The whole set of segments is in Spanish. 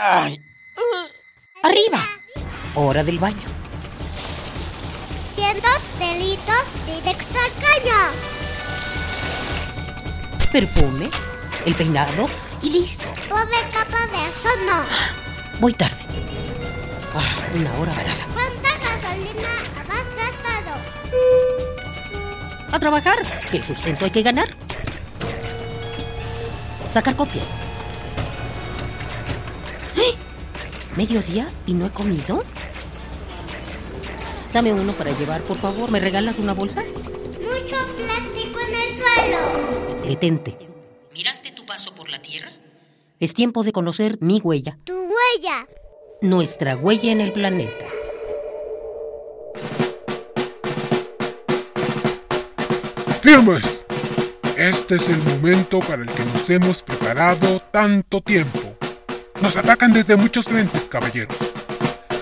¡Ay! ¡Arriba! Hora del baño. Cientos delitos directo al caño. Perfume, el peinado y listo. Pobre capa de eso no. Voy tarde. Ah, una hora varada. ¿Cuánta gasolina has gastado? A trabajar, que el sustento hay que ganar. Sacar copias. ¿Mediodía y no he comido? Dame uno para llevar, por favor. ¿Me regalas una bolsa? Mucho plástico en el suelo. Detente. ¿Miraste tu paso por la Tierra? Es tiempo de conocer mi huella, Tu huella. nuestra huella en el planeta. ¡Firmes! Este es el momento para el que nos hemos preparado tanto tiempo. Nos atacan desde muchos frentes, caballeros.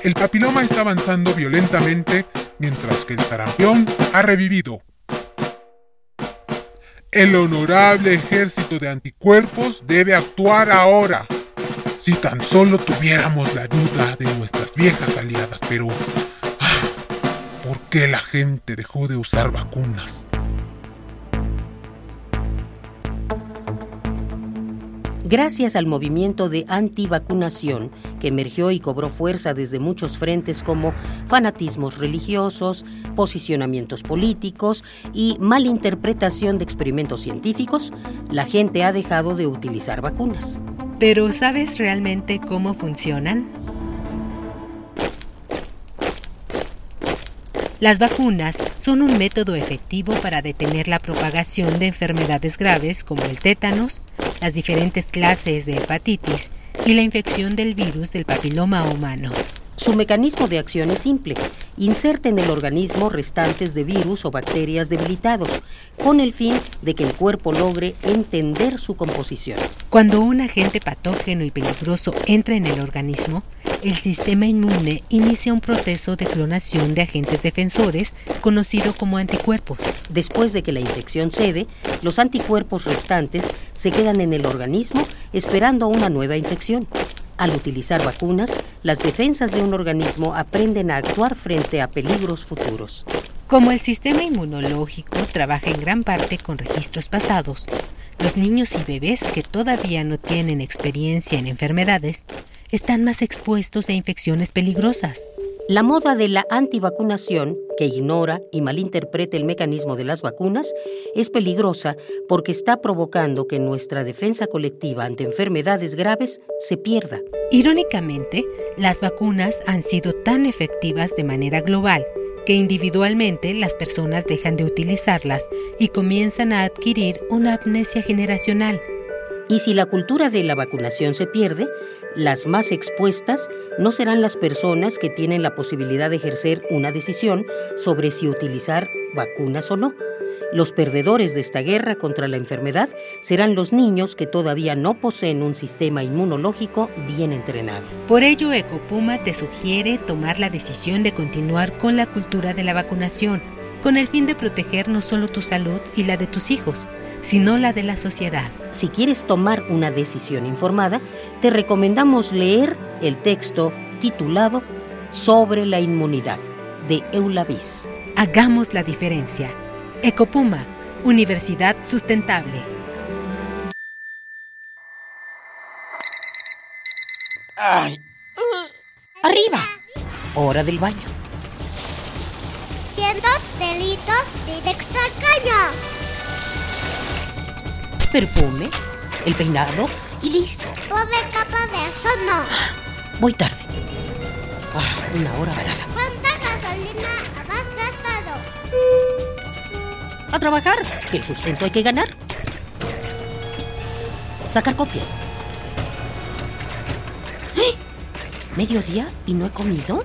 El papiloma está avanzando violentamente mientras que el sarampión ha revivido. El honorable ejército de anticuerpos debe actuar ahora. Si tan solo tuviéramos la ayuda de nuestras viejas aliadas, pero... ah, ¿Por qué la gente dejó de usar vacunas? Gracias al movimiento de antivacunación que emergió y cobró fuerza desde muchos frentes como fanatismos religiosos, posicionamientos políticos y malinterpretación de experimentos científicos, la gente ha dejado de utilizar vacunas. Pero ¿sabes realmente cómo funcionan? Las vacunas son un método efectivo para detener la propagación de enfermedades graves como el tétanos, las diferentes clases de hepatitis y la infección del virus del papiloma humano. Su mecanismo de acción es simple. Inserta en el organismo restantes de virus o bacterias debilitados, con el fin de que el cuerpo logre entender su composición. Cuando un agente patógeno y peligroso entra en el organismo, el sistema inmune inicia un proceso de clonación de agentes defensores conocido como anticuerpos. Después de que la infección cede, los anticuerpos restantes se quedan en el organismo esperando una nueva infección. Al utilizar vacunas, las defensas de un organismo aprenden a actuar frente a peligros futuros. Como el sistema inmunológico trabaja en gran parte con registros pasados, los niños y bebés que todavía no tienen experiencia en enfermedades están más expuestos a infecciones peligrosas. La moda de la antivacunación, que ignora y malinterpreta el mecanismo de las vacunas, es peligrosa porque está provocando que nuestra defensa colectiva ante enfermedades graves se pierda. Irónicamente, las vacunas han sido tan efectivas de manera global que individualmente las personas dejan de utilizarlas y comienzan a adquirir una amnesia generacional. Y si la cultura de la vacunación se pierde, las más expuestas no serán las personas que tienen la posibilidad de ejercer una decisión sobre si utilizar vacunas o no. Los perdedores de esta guerra contra la enfermedad serán los niños que todavía no poseen un sistema inmunológico bien entrenado. Por ello, Ecopuma te sugiere tomar la decisión de continuar con la cultura de la vacunación, con el fin de proteger no solo tu salud y la de tus hijos, sino la de la sociedad. Si quieres tomar una decisión informada, te recomendamos leer el texto titulado Sobre la inmunidad de Eulavis. Hagamos la diferencia. Ecopuma, Universidad Sustentable. ¡Ay! ¡Arriba! Hora del baño. Directo al caño. Perfume, el peinado y listo. Pobre capa de eso no. Voy tarde. Ah, una hora varada. ¿Cuánta gasolina has gastado? A trabajar, que el sustento hay que ganar. Sacar copias. ¡Eh! ¿Mediodía y no he comido?